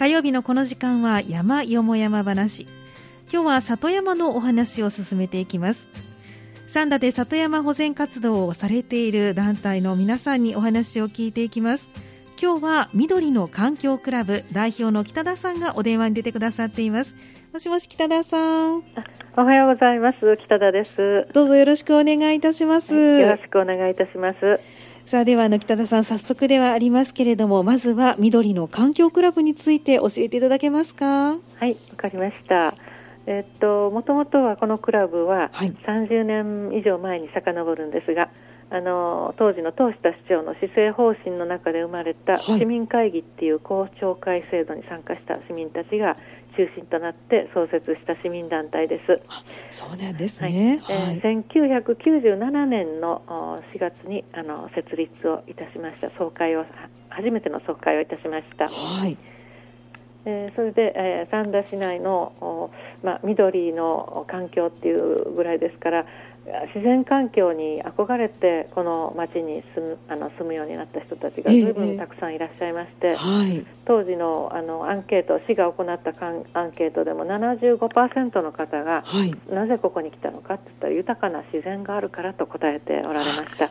火曜日のこの時間は山よも山話。今日は里山のお話を進めていきます。三田で里山保全活動をされている団体の皆さんにお話を聞いていきます。今日は緑の環境クラブ代表の北田さんがお電話に出てくださっています。もしもし北田さん。おはようございます。北田です。どうぞよろしくお願いいたします、よろしくお願いいたしますさあではあの北田さん早速ではありますけれどもまずは緑の環境クラブについて教えていただけますか？はいわかりました。えっともともとはこのクラブは30年以上前に遡るんですが、あの当時の東下市長の施政方針の中で生まれた市民会議っていう公聴会制度に参加した市民たちが中心となって創設した市民団体です。そうなんですね。はい、えー、1997年の4月にあの設立をいたしました総会を初めての総会をいたしました。はい。えー、それで、えー、三田市内の、まあ、緑の環境っていうぐらいですから自然環境に憧れてこの町に住むあの住むようになった人たちが随分たくさんいらっしゃいまして、えーはい、当時のあのアンケート市が行ったアンケートでも75%の方が、はい、なぜここに来たのかって言ったら豊かな自然があるからと答えておられました。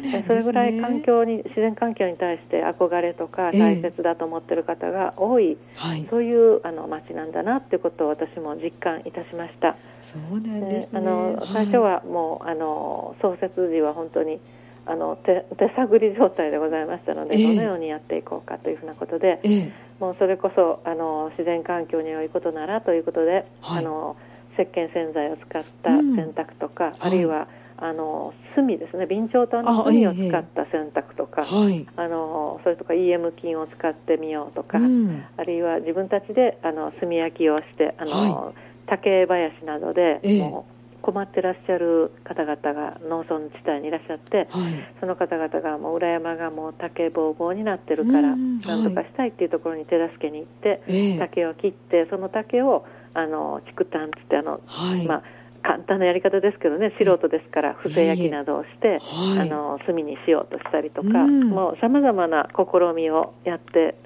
ね、それぐらい環境に自然環境に対して憧れとか大切だと思っている方が多い、えーはい、そういうあの町なんだなっていうことを私も実感いたしました。そうなんです、ね、あの最初はもうあの創設時は本当にあの手手探り状態でございましたので、えー、どのようにやっていこうかというふうなことで、えー、もうそれこそあの自然環境に良いことならということで、はい、あの石鹸洗剤を使った洗濯とか、うん、あるいは、はいあの炭ですね。備長炭の炭を使った洗濯とかあ、ええ、あのそれとか EM 菌を使ってみようとか、うん、あるいは自分たちであの炭焼きをしてあの、はい。竹林などで、もう困ってらっしゃる方々が農村地帯にいらっしゃって、はい、その方々がもう裏山がもう竹ぼうぼうになってるから何とかしたいっていうところに手助けに行って、はい、竹を切ってその竹をあの竹炭つってあの、はい、まあ簡単なやり方ですけどね素人ですから伏せ焼きなどをして、あの炭にしようとしたりとか、もうさまざまな試みをやって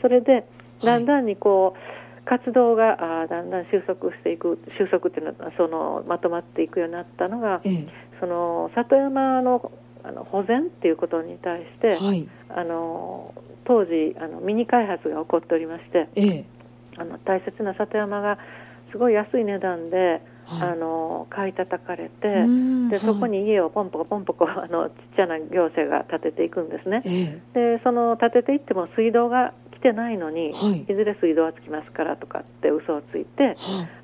それでだんだんにこう、活動があだんだん収束していく収束っていうのはそのまとまっていくようになったのが、ええ、その里山のあの保全っていうことに対して、はい、あの当時あのミニ開発が起こっておりまして、え、あの大切な里山がすごい安い値段で、はい、あの買い叩かれてで、そこに家をポンポコポンポコあのちっちゃな行政が建てていくんですね。でその建てていっても水道がてないのに、はい、いずれ水道はつきますからとかって嘘をついて、はい、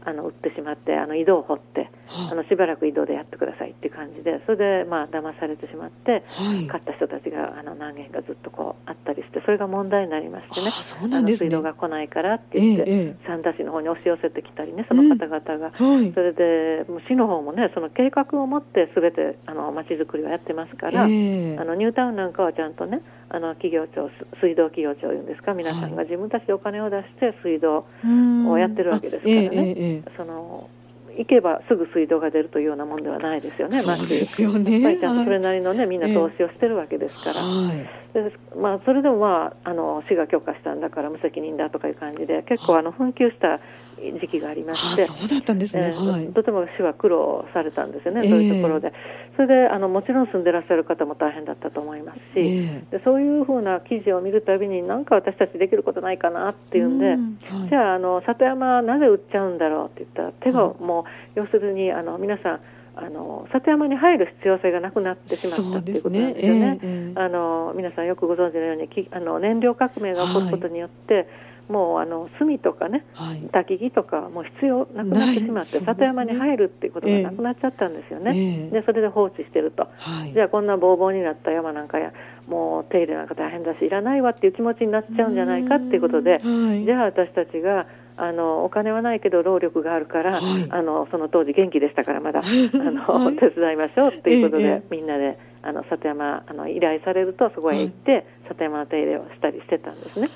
あの売ってしまってあの井戸を掘って、はい、あのしばらく井戸でやってくださいっていう感じでそれでまあ騙されてしまって、買った人たちがあの何件かずっとこうあったりしてそれが問題になりましてね。あの水道が来ないからって言って、えー、三田市の方に押し寄せてきたりねその方々が、うん、それで市の方もねその計画を持ってすべてあの街づくりはやってますから、えー、あのニュータウンなんかはちゃんとねあの企業庁水道企業庁いうんですか？皆さんが自分たちでお金を出して水道をやってるわけですからね、えー、その行けばすぐ水道が出るというようなもんではないですよね、そうですよね。やっぱりちゃんとそれなりのね、みんな投資をしてるわけですから、はい、でまあ、それでも、まあ、あの市が許可したんだから無責任だとかいう感じで、結構あの紛糾した時期がありまして、そうだったんですね、えーはい、とても市は苦労されたんですよね、そういうところで、それであのもちろん住んでらっしゃる方も大変だったと思いますし、えー、でそういうふうな記事を見るたびに、なんか私たちできることないかなっていうんで、うんはい、じゃああの、里山なぜ売っちゃうんだろうって言ったら、手がもう、要するにあの皆さん、あの里山に入る必要性がなくなってしまったっていうことなんですよね。ね。えー、あの皆さんよくご存知のようにきあの燃料革命が起こることによって、はいもうあの炭とかね、はい、焚き木とかもう必要なくなってしまって、里山に入るっていうことがなくなっちゃったんですよね、えー、でそれで放置してると、はい、じゃあこんなぼうぼうになった山なんかやもう手入れなんか大変だしいらないわっていう気持ちになっちゃうんじゃないかっていうことで、はい、じゃあ私たちがあのお金はないけど労力があるから、はい、あのその当時元気でしたからまだあの、はい、手伝いましょうっていうことで、えみんなであの里山あの依頼されるとそこへ行って、里山の手入れをしたりしてたんですね。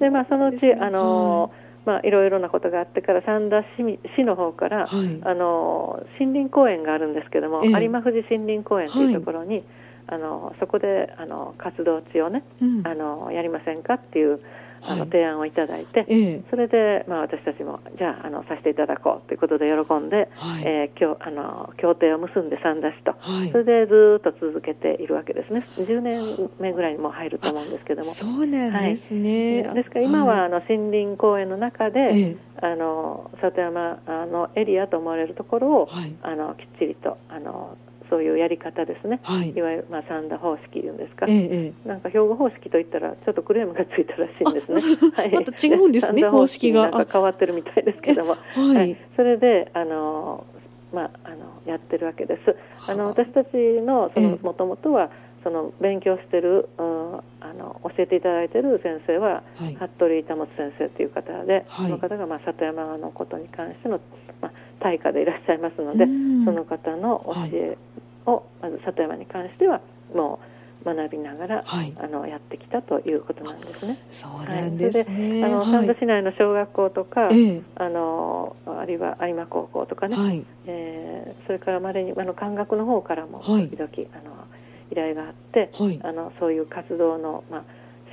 でまあ、そのうち、あのまあ、いろいろなことがあってから三田市市の方から、はい、あの森林公園があるんですけども、えー、有馬富士森林公園というところに、はい、あのそこであの活動地をね、うん、あのやりませんかっていうあの提案をいただいて、それで、まあ、私たちもじゃああのさせていただこうということで喜んで、はい。えー、協あの協定を結んで三田市と、はい、それでずっと続けているわけですね。10年目ぐらいにも入ると思うんですけども。そうなんですね、はい、ですから今は、あの森林公園の中で、あの里山あのエリアと思われるところを、あのきっちりとあのそういうやり方ですね、はい、いわゆる、まあ、三田方式いうんですか、ええ、なんか兵庫方式といったらちょっとクレームがついたらしいんですね、はい、また違うんですね方式が。なんか変わってるみたいですけども、はい、はい、それであの、まあ、あのやってるわけです。あ。の私たちのもともとは、その勉強してる、うん、あの教えていただいている先生は、はい、服部板本先生という方で、はい、その方が、まあ、里山のことに関しての、まあ、大家でいらっしゃいますので、その方の教えを、まず里山に関してはもう学びながら、はい、あのやってきたということなんですね。そうなんですね。はい、あの、三田市内の小学校とか、えあのあるいは有馬高校とかね、はい、えー、それからまれにあの漢学の方からも時々、あの依頼があって、あのそういう活動のまあ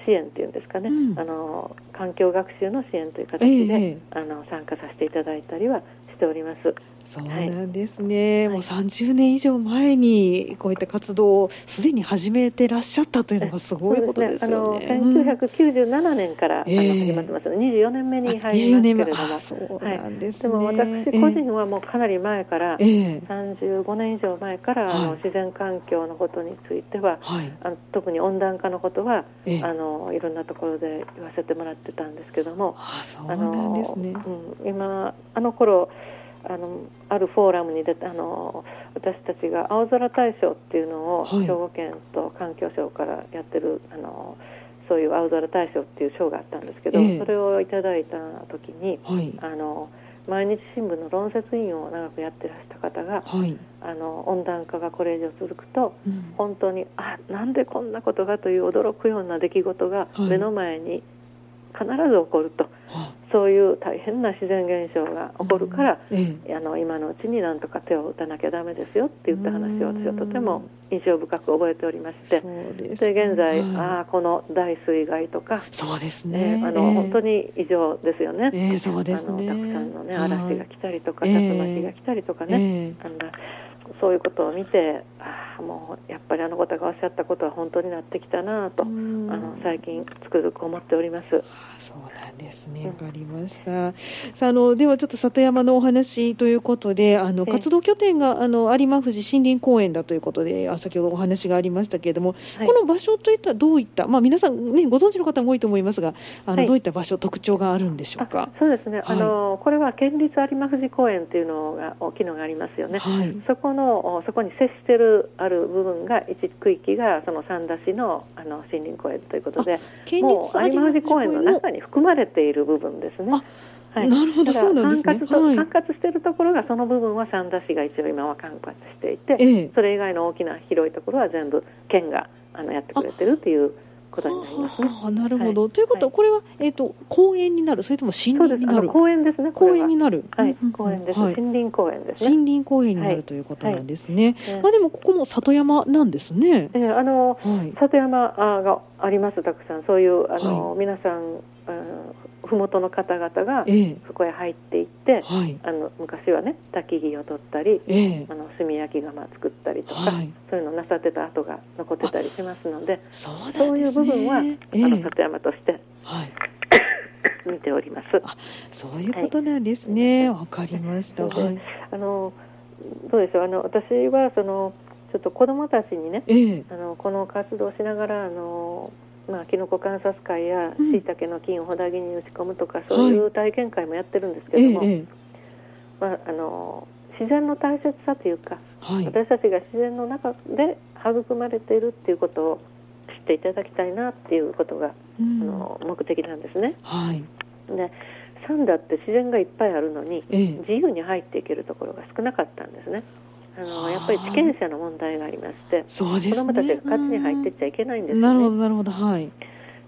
支援っていうんですかね、うん、あの環境学習の支援という形で、え。あの参加させていただいたりはしております。そうなんですね、はい、もう30年以上前にこういった活動をすでに始めてらっしゃったというのがすごいことですよね。ねあの1997年から、うん、あの始まってますので、24年目に入りますけれども、そうなんです、ね。はい、でも私個人はもうかなり前から、えー、35年以上前から、あの自然環境のことについては、はい、あの特に温暖化のことは、えー、あのいろんなところで言わせてもらってたんですけども、あそうなんですね、うん、今あの頃あのあるフォーラムに出てあの私たちが青空大賞っていうのを、兵庫県と環境省からやってるあのそういう青空大賞っていう賞があったんですけど、えー、それをいただいた時に、はい、あの毎日新聞の論説委員を長くやってらした方が、はい、あの温暖化がこれ以上続くと、うん、本当にあなんでこんなことがという驚くような出来事が目の前に必ず起こると、そういう大変な自然現象が起こるから、うん、あの今のうちになんとか手を打たなきゃだめですよって言った話を私はとても印象深く覚えておりまして。で、ね、現在、ああこの大水害とかそうですね、えー、あの、えー、本当に異常ですよね,、えー、そうですね。あのたくさんの、ね、嵐が来たりとか、竜巻が来たりとかね、あのそういうことを見てああもうやっぱりあの方がおっしゃったことは本当になってきたなとあの最近つくづく思っております。そうなんですね。わかりました、さああのではちょっと里山のお話ということであの活動拠点があの有馬富士森林公園だということであ先ほどお話がありましたけれども、はい、この場所といったらどういったまあ皆さんねご存知の方も多いと思いますがあの、はい、どういった場所特徴があるんでしょうか？そうですね、あのこれは県立有馬富士公園というのが大きいのがありますよね、そこのそこに接してるある部分が一区域がその三田市のあの森林公園ということでもう有馬富士公園の中に含まれている部分ですね。はい、なるほどそうなんですね。管轄,、管轄しているところがその部分は三田市が一応今は管轄していて、ええ、それ以外の大きな広いところは全部県があのやってくれてるっていうことになりますね。あなるほど、はい、ということは、これは、えっ、ー、と公園になる、それとも森林になる？公園ですね。公園になる。はい、公園です、はい、森林公園ですね。森林公園になるということなんですね。まあでもここも里山なんですね。えー、あの、里山がありますたくさんそういうあの、皆さん。麓の方々がそこへ入っていって、えー、あの昔はね焚き木を取ったり、えー、あの炭焼き窯作ったりとか、はい、そういうのをなさってた跡が残ってたりしますのでそう、ね,、いう部分は、えー、あの里山として、はい、見ております。そういうことなんですね。わ、はい、かりました。はい、あのどうでしょう。あの私はそのちょっと子どもたちにね、えー、あのこの活動をしながらあのまあ、キノコ観察会やしいたけの菌をほだぎに打ち込むとか、そういう体験会もやってるんですけども、はい、まあ、あの自然の大切さというか、はい、私たちが自然の中で育まれているっていうことを知っていただきたいなっていうことが、うん、あの目的なんですね。はい、でサンダって自然がいっぱいあるのに、ええ、自由に入っていけるところが少なかったんですね。あのやっぱり地権者の問題がありまして、そうですね、子どもたちが勝手に入っていっちゃいけないんですよね。なるほどなるほどはい。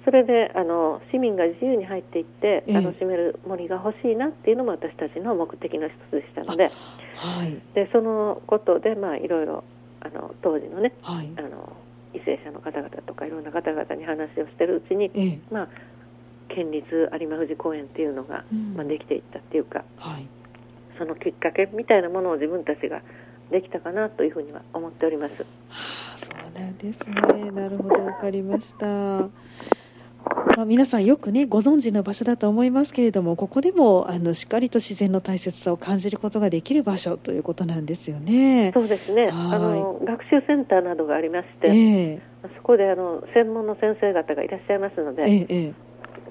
それであの市民が自由に入っていって楽しめる森が欲しいなっていうのも私たちの目的の一つでしたので,、はい、でそのことで、まあ、いろいろあの当時のね、はい、あの為政者の方々とかいろんな方々に話をしてるうちに、ええ、まあ県立有馬富士公園っていうのが、うん、まあ、できていったっていうか、はい、そのきっかけみたいなものを自分たちができたかなというふうには思っております。はあ、そうなんですね。なるほど、わかりました。まあ、皆さんよくねご存知の場所だと思いますけれどもここでもあのしっかりと自然の大切さを感じることができる場所ということなんですよね。そうですねあの学習センターなどがありまして、えー、そこであの専門の先生方がいらっしゃいますので、えー、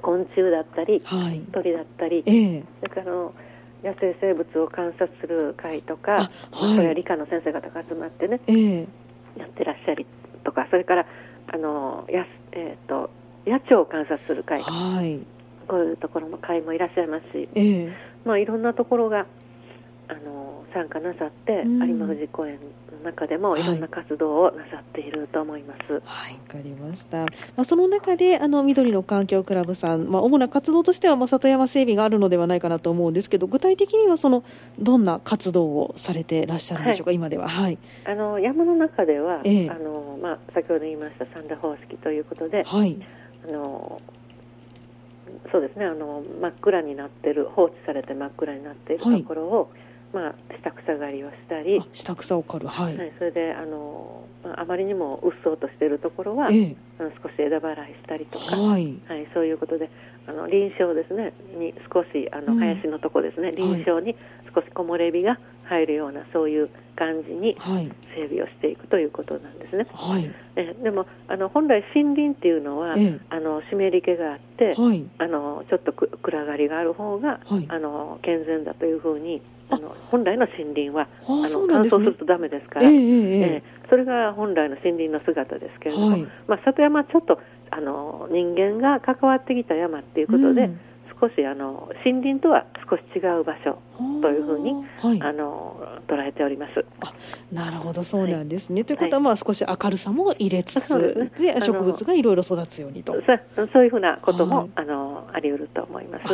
昆虫だったり、はい、鳥だったり、えー、それからの野生生物を観察する会とか、はい、それは理科の先生方が集まってね、えー、やってらっしゃりとかそれからあのや、えーと、野鳥を観察する会、はい、こういうところの会もいらっしゃいますし、えー、まあ、いろんなところがあの参加なさって、有馬富士公園の中でもいろんな活動をなさっていると思います。はい、わ、かりました。まあ、その中であの緑の環境クラブさん、まあ、主な活動としては、まあ、里山整備があるのではないかなと思うんですけど、具体的にはそのどんな活動をされていらっしゃるんでしょうか、はい、今では。はい。あの山の中では、ええ、あのまあ先ほど言いました三田方式ということで、はい。あのそうですねあの真っ暗になってる放置されて真っ暗になっているところを、はいまあ、下草刈りをしたり。下草を刈る、はい、はい、それであの、まあ、あまりにもうっそうとしているところは、ええ、あの少し枝払いしたりとか、はい、はい、そういうことであの臨床ですねに少しあの林のとこですね、うん、臨床に少し木漏れ日が入るようなそういう感じに整備をしていくということなんですね。はい、えでもあの本来森林っていうのは、ええ、あの湿り気があって、はい、あのちょっと暗がりがある方が、はい、あの健全だというふうにあの本来の森林はあの、乾燥するとダメですから、えー、えー、それが本来の森林の姿ですけれども、はい、まあ、里山はちょっとあの人間が関わってきた山っていうことで、うん、少しあの森林とは少し違う場所というふうに、はい、あの捉えております。なるほどそうなんですね、はい、ということは、まあ、少し明るさも入れつつ、で、ね、植物がいろいろ育つようにと。そういうふうなことも、あのあり得ると思います。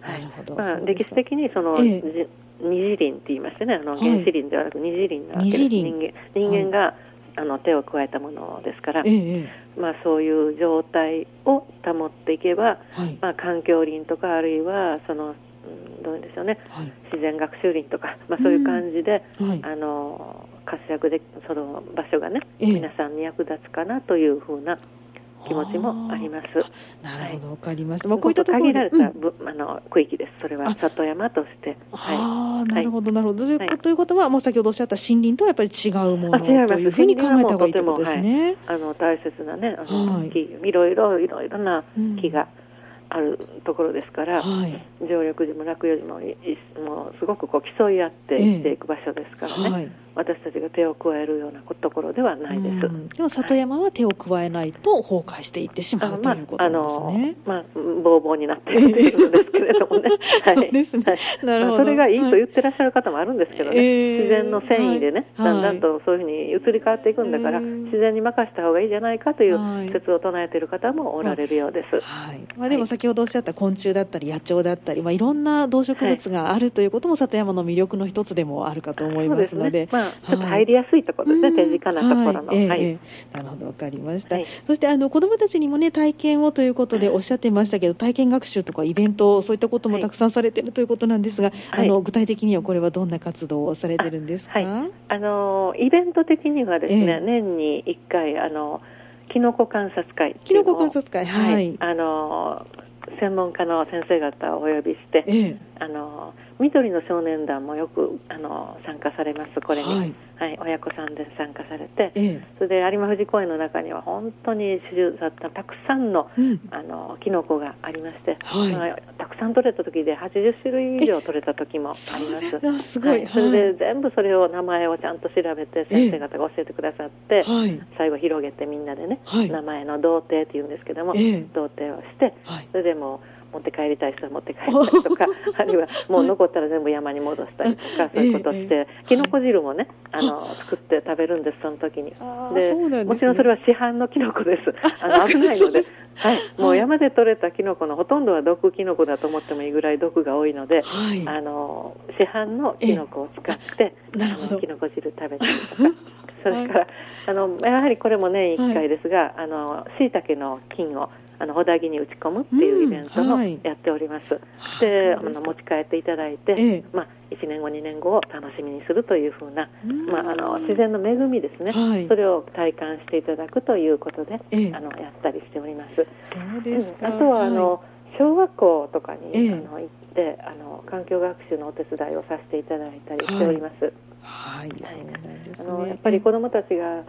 なるほど、まあ、歴史的にその、えー二次林って言いましてねあの原始林ではなく二次林なわけです。人間人間が、はい、あの手を加えたものですから、ええ、まあ、そういう状態を保っていけば、はい、まあ、環境林とかあるいはその、うん、どういうんでしょうね、はい、自然学習林とか、まあ、そういう感じで、うん、あの活躍でその場所がね、え、皆さんに役立つかなというふうな気持ちもあります。なるほど、わ、かりました。まあ、こういったところ限られた、うん、あの区域です。それは里山として。はい。なるほど、なるほど。はい、ということは、もう先ほどおっしゃった森林とはやっぱり違うものというふうに考えた方がいいとですね。あの大切なね、あの、木、いろいろいろいろな木が。あるところですから、はい、常緑樹も落葉樹ももうすごくこう競い合ってしていく場所ですからね、えはい、私たちが手を加えるようなところではないです、うん、でも里山は手を加えないと崩壊していってしまう、はい、ということですね、まあ、ぼうぼうになっているんですけれどもね、はい、そうですね。なるほど、それがいいと言ってらっしゃる方もあるんですけどね、自然の繊維でね、だんだんとそういうふうに移り変わっていくんだから、自然に任せた方がいいじゃないかという説を唱えている方もおられるようです。はい。まあ、でも先ほどおっしゃった昆虫だったり野鳥だったり、まあ、いろんな動植物があるということも里山の魅力の一つでもあるかと思いますので、ね、まあ、ちょっと入りやすいところですね、手近なところの。はい、はい。なるほどわかりました、そしてあの子どもたちにもね体験をということでおっしゃってましたけど体験学習とかイベントそういったこともたくさんされているということなんですが、あの具体的にはこれはどんな活動をされてるんですか？あのイベント的にはですね、年に1回あのキノコ観察会キノコ観察会はい、あの専門家の先生方をお呼びして、ええ、あの緑の少年団もよくあの参加されますこれに、はい、はい、親子さんで参加されて、ええ、それで有馬富士公園の中には本当に主流だったたくさんの,、あのキノコがありまして、はい、まあ、たくさん取れた時で80種類以上取れた時もあります。すごい、はい、それで全部それを名前をちゃんと調べて先生方が教えてくださって、最後広げてみんなでね、名前の童貞っていうんですけども、童貞をして、それでも持って帰りたい人は持って帰ったりとか あるいはもう残ったら全部山に戻したりとか、そういうことして、きのこ汁もねあの作って食べるんですその時に。で、ね、もちろんそれは市販のきのこです。あ の危ないので、はい、もう山で採れたきのこのほとんどは毒きのこだと思ってもいいぐらい毒が多いので、はい、あの市販のきのこを使ってきのこ汁食べたりとか。それから、あのやはりこれも年1回ですが、はい、あの椎茸の菌をあの、ほだぎに打ち込むっていうイベントもやっております。で、あの、持ち帰っていただいて、まあ、1年後、2年後を楽しみにするというふうな、まあ、あの、自然の恵みですね、それを体感していただくということで、あの、やったりしております。そうですあとは、あの、小学校とかに、あの行ってあの環境学習のお手伝いをさせていただいたりしております。はい、はい、あのやっぱり子どもたちが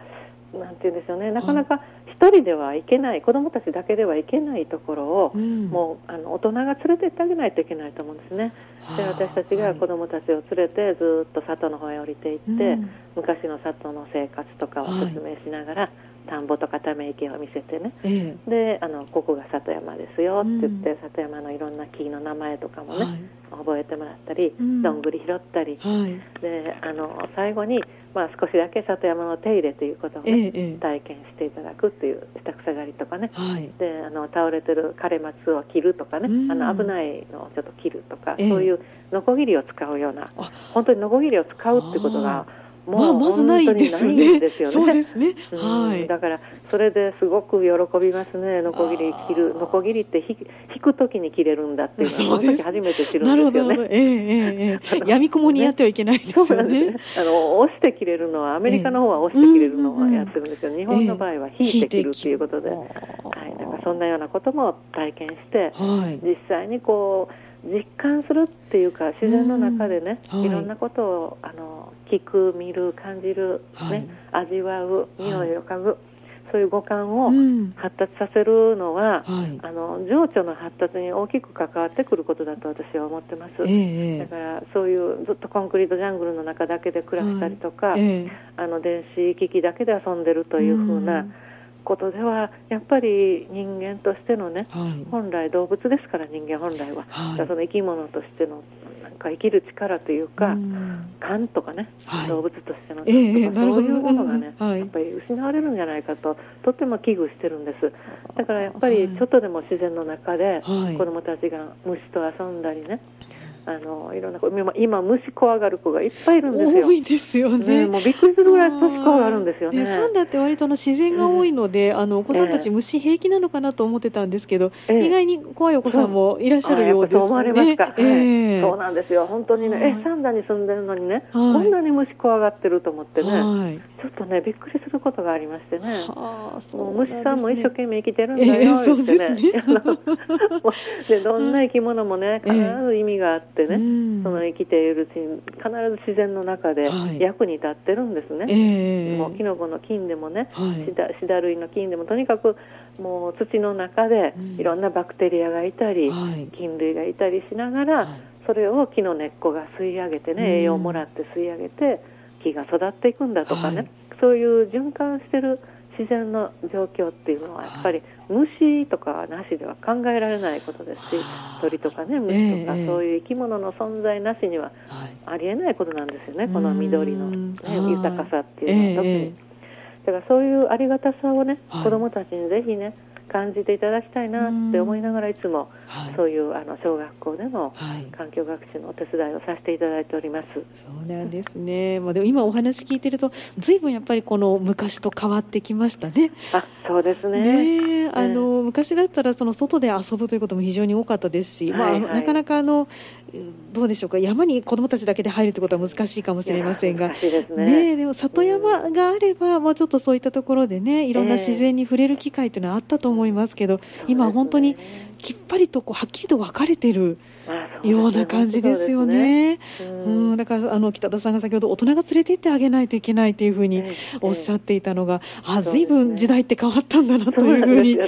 なんて言うんでしょうね、なかなか一人では行けない、子どもたちだけでは行けないところを、うん、もうあの大人が連れて行ってあげないといけないと思うんですね。で私たちが子どもたちを連れてずっと里の方へ降りていって、うん、昔の里の生活とかを説明しながら、はい田んぼとかため池を見せてね、ええ、であのここが里山ですよって言って、うん、里山のいろんな木の名前とかもね、はい、覚えてもらったり、うん、どんぐり拾ったり、はい、であの最後に、まあ、少しだけ里山の手入れということをね、え、体験していただくっていう下草刈りとかね、はい、であの倒れてる枯れ松を切るとかね、うん、あの危ないのをちょっと切るとか、そういうノコギリを使うような本当にノコギリを使うってことがまあ、まずないですよね。そうですね。はい。だから、それですごく喜びますね。ノコギリ切る、ノコギリって引くときに切れるんだっていうのは、その時初めて知るんですよね。なるほど。ええええ。やみくもにやってはいけないですよね。あの、押して切れるのは、アメリカの方は押して切れるのはやってるんですけど、日本の場合は引いて切るっていうことで、はい。だからそんなようなことも体験して、実際にこう、実感するっていうか自然の中でね、はい、いろんなことをあの聞く見る感じる、ね、はい、味わう匂いを嗅ぐ、はい、そういう五感を発達させるのは、うん、あの情緒の発達に大きく関わってくることだと私は思ってます、えー、だからそういうずっとコンクリートジャングルの中だけで暮らしたりとか、えー、あの電子機器だけで遊んでるというふうな、うんことではやっぱり人間としてのね、はい、本来動物ですから人間本来は、はい、その生き物としてのなんか生きる力というか、感とかね、はい、動物としての感とか、えー、そういうものがね、やっぱり失われるんじゃないかととても危惧してるんです。だからやっぱりちょっとでも自然の中で子どもたちが虫と遊んだりね、あのいろんな今虫怖がる子がいっぱいいるんですよ。多いですよね。ねもうびっくりするぐらい虫怖がるんですよね。サンダって割との自然が多いので、えー、あのお子さんたち虫平気なのかなと思ってたんですけど、えー、意外に怖いお子さんもいらっしゃるようですね。そう思われますか。えー、そうなんですよ。本当にね、えサンダに住んでるのにね、こんなに虫怖がってると思ってね、ちょっとねびっくりすることがありましてね。はあ、そう、虫さんも一生懸命生きてるんだよってね。でどんな生き物もね必ず意味があってね。の生きているうちに必ず自然の中で役に立ってるんですね、はいえ。ー、もうキノコの菌でもね、はい、シダシダ類の菌でもとにかくもう土の中でいろんなバクテリアがいたり、うん、菌類がいたりしながら、はい、それを木の根っこが吸い上げてね、栄養をもらって吸い上げて木が育っていくんだとかね、そういう循環してる自然の状況っていうのはやっぱり虫とかなしでは考えられないことですし鳥とかね虫とかそういう生き物の存在なしにはありえないことなんですよねこの緑の、ね、豊かさっていうのは特に。だからそういうありがたさをね子どもたちにぜひね感じていただきたいなって思いながらいつもそういうあの小学校での環境学習のお手伝いをさせていただいております。そうなんですね。まあでも今お話聞いてるとずいぶんやっぱりこの昔と変わってきましたね。あ、そうですね。ねあの、昔だったらその外で遊ぶということも非常に多かったですし、はいはい、まあなかなかあのどうでしょうか山に子どもたちだけで入るってことは難しいかもしれませんが、ね。ね、でも里山があれば、まあちょっとそういったところでねいろんな自然に触れる機会というのはあったと思いますけど、えー、今本当にきっぱりとこうはっきりと分かれてるような感じですよね。うね。うん、だからあの北田さんが先ほど大人が連れて行ってあげないといけないというふうにおっしゃっていたのが、えー、あずいぶん時代って変わったんだなというふうに、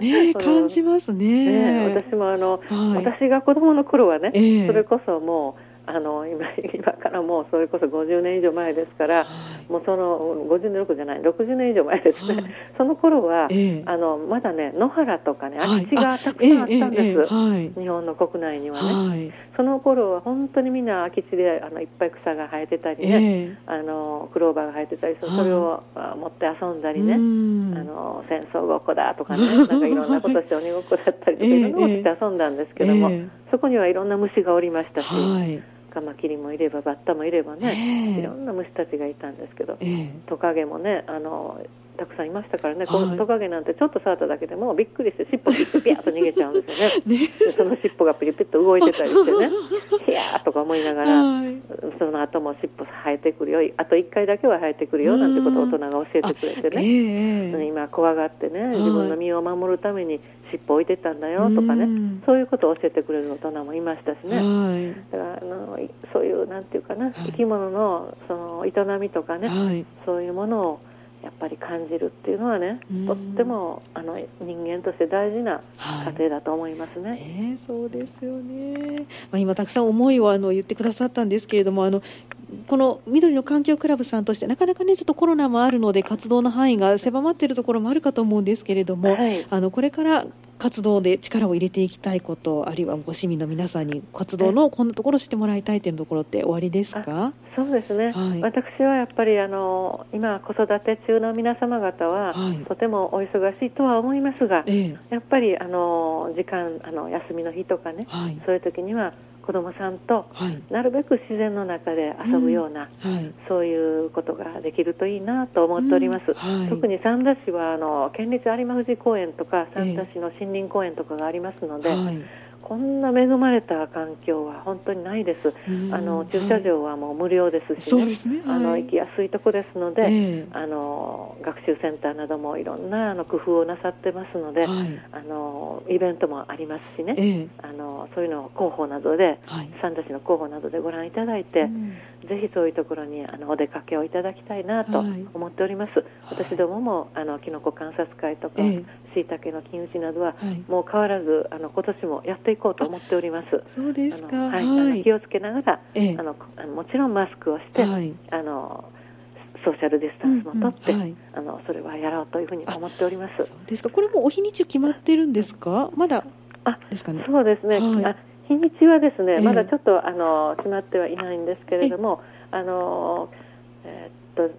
ね、感じますね。ね私もあの、はい、私が子供の頃はね、えー、それこそもうあの今今からもうそれこそ50年以上前ですから、はい、もうその50年6じゃない60年以上前ですね、はい、その頃は、えあのまだね野原とかね空き地がたくさんあったんです、はい、日本の国内にはね、その頃は本当にみんな空き地であのいっぱい草が生えてたりね、あのクローバーが生えてたりそれを持って遊んだりね、あの戦争ごっこだとかね なんかいろんなことして鬼ごっこだったりとかいろんなことして遊んだんですけども、そこにはいろんな虫がおりましたし。カマキリもいればバッタもいればね、いろんな虫たちがいたんですけど、えー、トカゲもねあのたくさんいましたからね、このトカゲなんてちょっと触っただけでもびっくりして尻尾ピッとピャーと逃げちゃうんですよねねその尻尾がピリピッと動いてたりしてねヒヤーとか思いながら、はい、その後も尻尾生えてくるよあと1回だけは生えてくるよなんてことを大人が教えてくれてね、えー、今怖がってね自分の身を守るために尻尾置いてたんだよとかね、そういうことを教えてくれる大人もいましたしね、はい、だからあのそういうなんていうかな、生き物のその営みとかね、はい、そういうものをやっぱり感じるっていうのはね、とってもあの人間として大事な過程だと思いますね。はい、ねそうですよね。まあ今たくさん思いをあの言ってくださったんですけれども、あのこの緑の環境クラブさんとしてなかなかねちょっとコロナもあるので活動の範囲が狭まっているところもあるかと思うんですけれども、はい、あのこれから活動で力を入れていきたいことあるいはご市民の皆さんに活動のこんなところをしてもらいたいというところって終わりですか？そうですね、はい、私はやっぱりあの今子育て中の皆様方は、はい、とてもお忙しいとは思いますが、ええ、やっぱりあの時間あの休みの日とかね、はい、そういう時には子どもさんと、なるべく自然の中で遊ぶような、うん。はい、そういうことができるといいなと思っております、うん。はい、特に三田市はあの県立有馬富士公園とか三田市の森林公園とかがありますので、えーこんな恵まれた環境は本当にないです。あの駐車場はもう無料ですしね、ねはい、あの行きやすいとこですので、えー、あの学習センターなどもいろんなあの工夫をなさってますので、はい、あのイベントもありますしね、えー、あのそういうのを広報などで、はい、三田市の広報などでご覧いただいて、うん、ぜひそういうところにあのお出かけをいただきたいなと思っております。私どももあのキノコ観察会とか、しいたけの金打ちなどは、もう変わらずあの今年もやっていこうと思っております。そうですか。はい、気をつけながら、ええ、あのもちろんマスクをして、はい、あのソーシャルディスタンスもとって、うんうんはい、あのそれはやろうというふうに思っております。ですか。これもお日にち決まってるんですか？まだあですかね？そうですね。はい、あ日にちはですね、まだちょっとあの決まってはいないんですけれども、あのえー、っと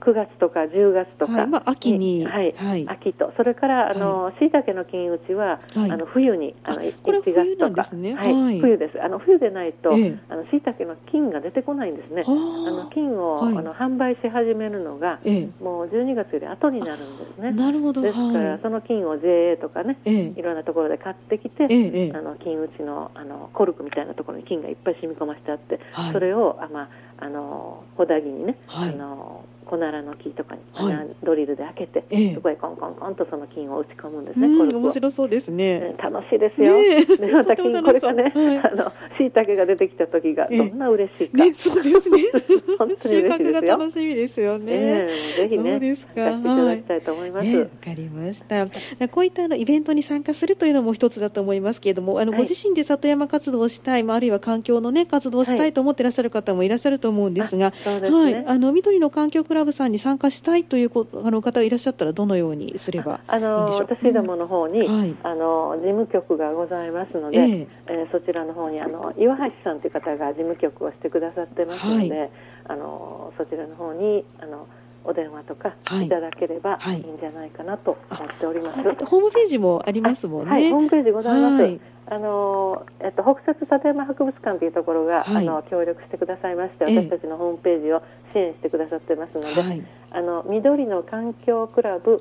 9月とか10月とか、はいまあ、秋に、はい、はい、秋と。それからあのしいたけの金打ちは、はい、あの冬にあの1月とか、ね、はい、冬です。あの冬でないと、えあのしいたけの金が出てこないんですね。あの金を、あの販売し始めるのが、えもう12月より後になるんですね。なるほど。ですから、その金を JA とかね、いろんなところで買ってきて、あの金打ちのあのコルクみたいなところに金がいっぱい染み込ましてあって、それをあまああのほだぎにね、あのコナラの木とかに穴ドリルで開けて、ええ、そこへコンコンコンとその金を打ち込むんですね、うん、面白そうですね、楽しいですよ、ね、で また金これがね、はい、あの椎茸が出てきた時がどんな嬉しいか、ね、そうですね。本当に嬉しいですよ。楽しみですよね、えー、ぜひねそうですか。使っていただきたいと思います。わ、はい。ね、かりました。こういったあのイベントに参加するというのも一つだと思いますけれどもあの、ご自身で里山活動をしたい、まあ、あるいは環境のね活動をしたいと思っていらっしゃる方もいらっしゃると思うんですが、はい、ね、あの緑の環境クラブさんに参加ししたいというあの方がいらっしゃったらどのようにすればあの私どもの方に、うん。はい、あの事務局がございますので、えー、えー、そちらの方にあの岩橋さんという方が事務局をしてくださってますので、はい、あのそちらの方にあのお電話とかい。ただければい。いんじゃないかなと思っております。はい、ホームページもありますもんね。はい、ホームページございます。あのえっと北摂立山博物館というところが、あの協力してくださいまして、私たちのホームページを支援してくださってますので、あの緑の環境クラブ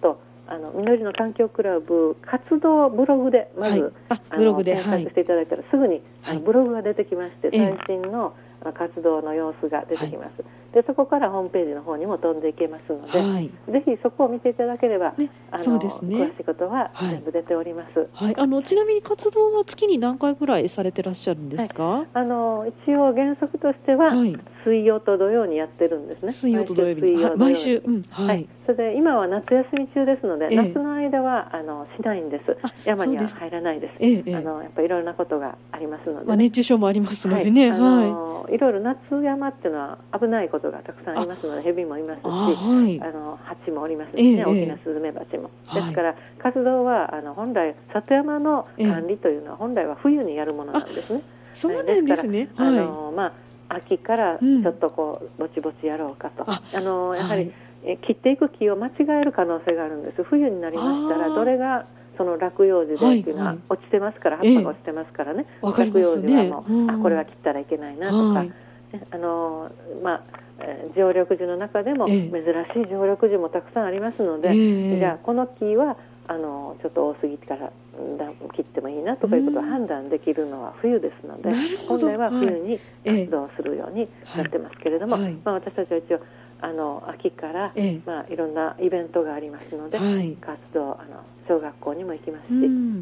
と、あの緑の環境クラブ活動ブログでまず、はい、ブログで検索していただいたら、すぐに、あのブログが出てきまして最新の、活動の様子が出てきます、はい、でそこからホームページの方にも飛んでいけますので、はい、ぜひそこを見ていただければ、ね、あの、ね、詳しいことは全部出ております、はい、あのちなみに活動は月に何回ぐらいされてらっしゃるんですか、あの一応原則としては、水曜と土曜にやってるんですね。水曜と土曜日毎週、うん、はい。それで今は夏休み中ですので、えー、夏の間はあのしないんです。山には入らないです、えー、あのやっぱりいろいろなことがありますので、まあ、熱中症もありますのでね、はい、あのいろいろ夏山っていうのは危ないことがたくさんありますので蛇もいますしあ、はい、あの蜂もおりますしね、えー、大きなスズメバチも、ですから活動はあの本来里山の管理というのは本来は冬にやるものなんですね、そうなんですね、あのまあ秋からちょっとこう、ぼちぼちやろうかと、あのやはり、え切っていく木を間違える可能性があるんです。冬になりましたらどれがその落葉樹でっていうのは落ちてますから、葉っぱが落ちてますからね、落葉樹はもう、あこれは切ったらいけないなとか、やあのまあえー、常緑樹の中でも珍しい常緑樹もたくさんありますので、えー、じゃあこの木はあのちょっと多すぎから切ってもいいなとかいうことを判断できるのは冬ですので本来は冬に活動するようになってますけれども、はい。はい、まあ、私たちは一応あの秋から、えまあ、いろんなイベントがありますので、はい、活動あの小学校にも行きますし、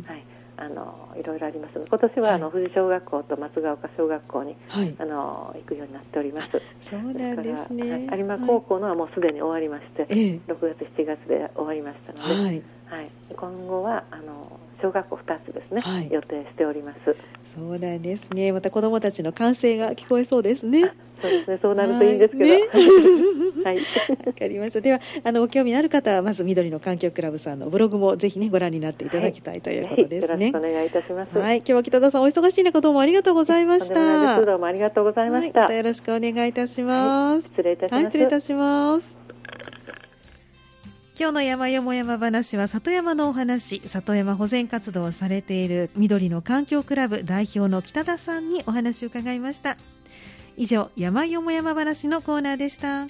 はいあのいろいろあります。今年は、はい、あの富士小学校と松ヶ丘小学校に、はい、あの行くようになっております。そうなんですね。はい、有馬高校のはもうすでに終わりまして、はい、6月7月で終わりましたので、はい、はい、今後はあの小学校2つですね、はい、予定しております。そうなんですね。また子どもたちの歓声が聞こえそうですね。そうですね。そうなるといいんですけど。はい。わ、かりました。では、あのご興味のある方はまず緑の環境クラブさんのブログもぜひねご覧になっていただきたいということですね。よろしくお願いいたします。はい。今日は北田さんお忙しい中どうもありがとうございました。どうもありがとうございました。またよろしくお願いいたします。失礼いたします。はい、失礼いたします。今日の山よも山話は里山のお話。里山保全活動をされている緑の環境クラブ代表の北田さんにお話を伺いました。以上山よも山話のコーナーでした。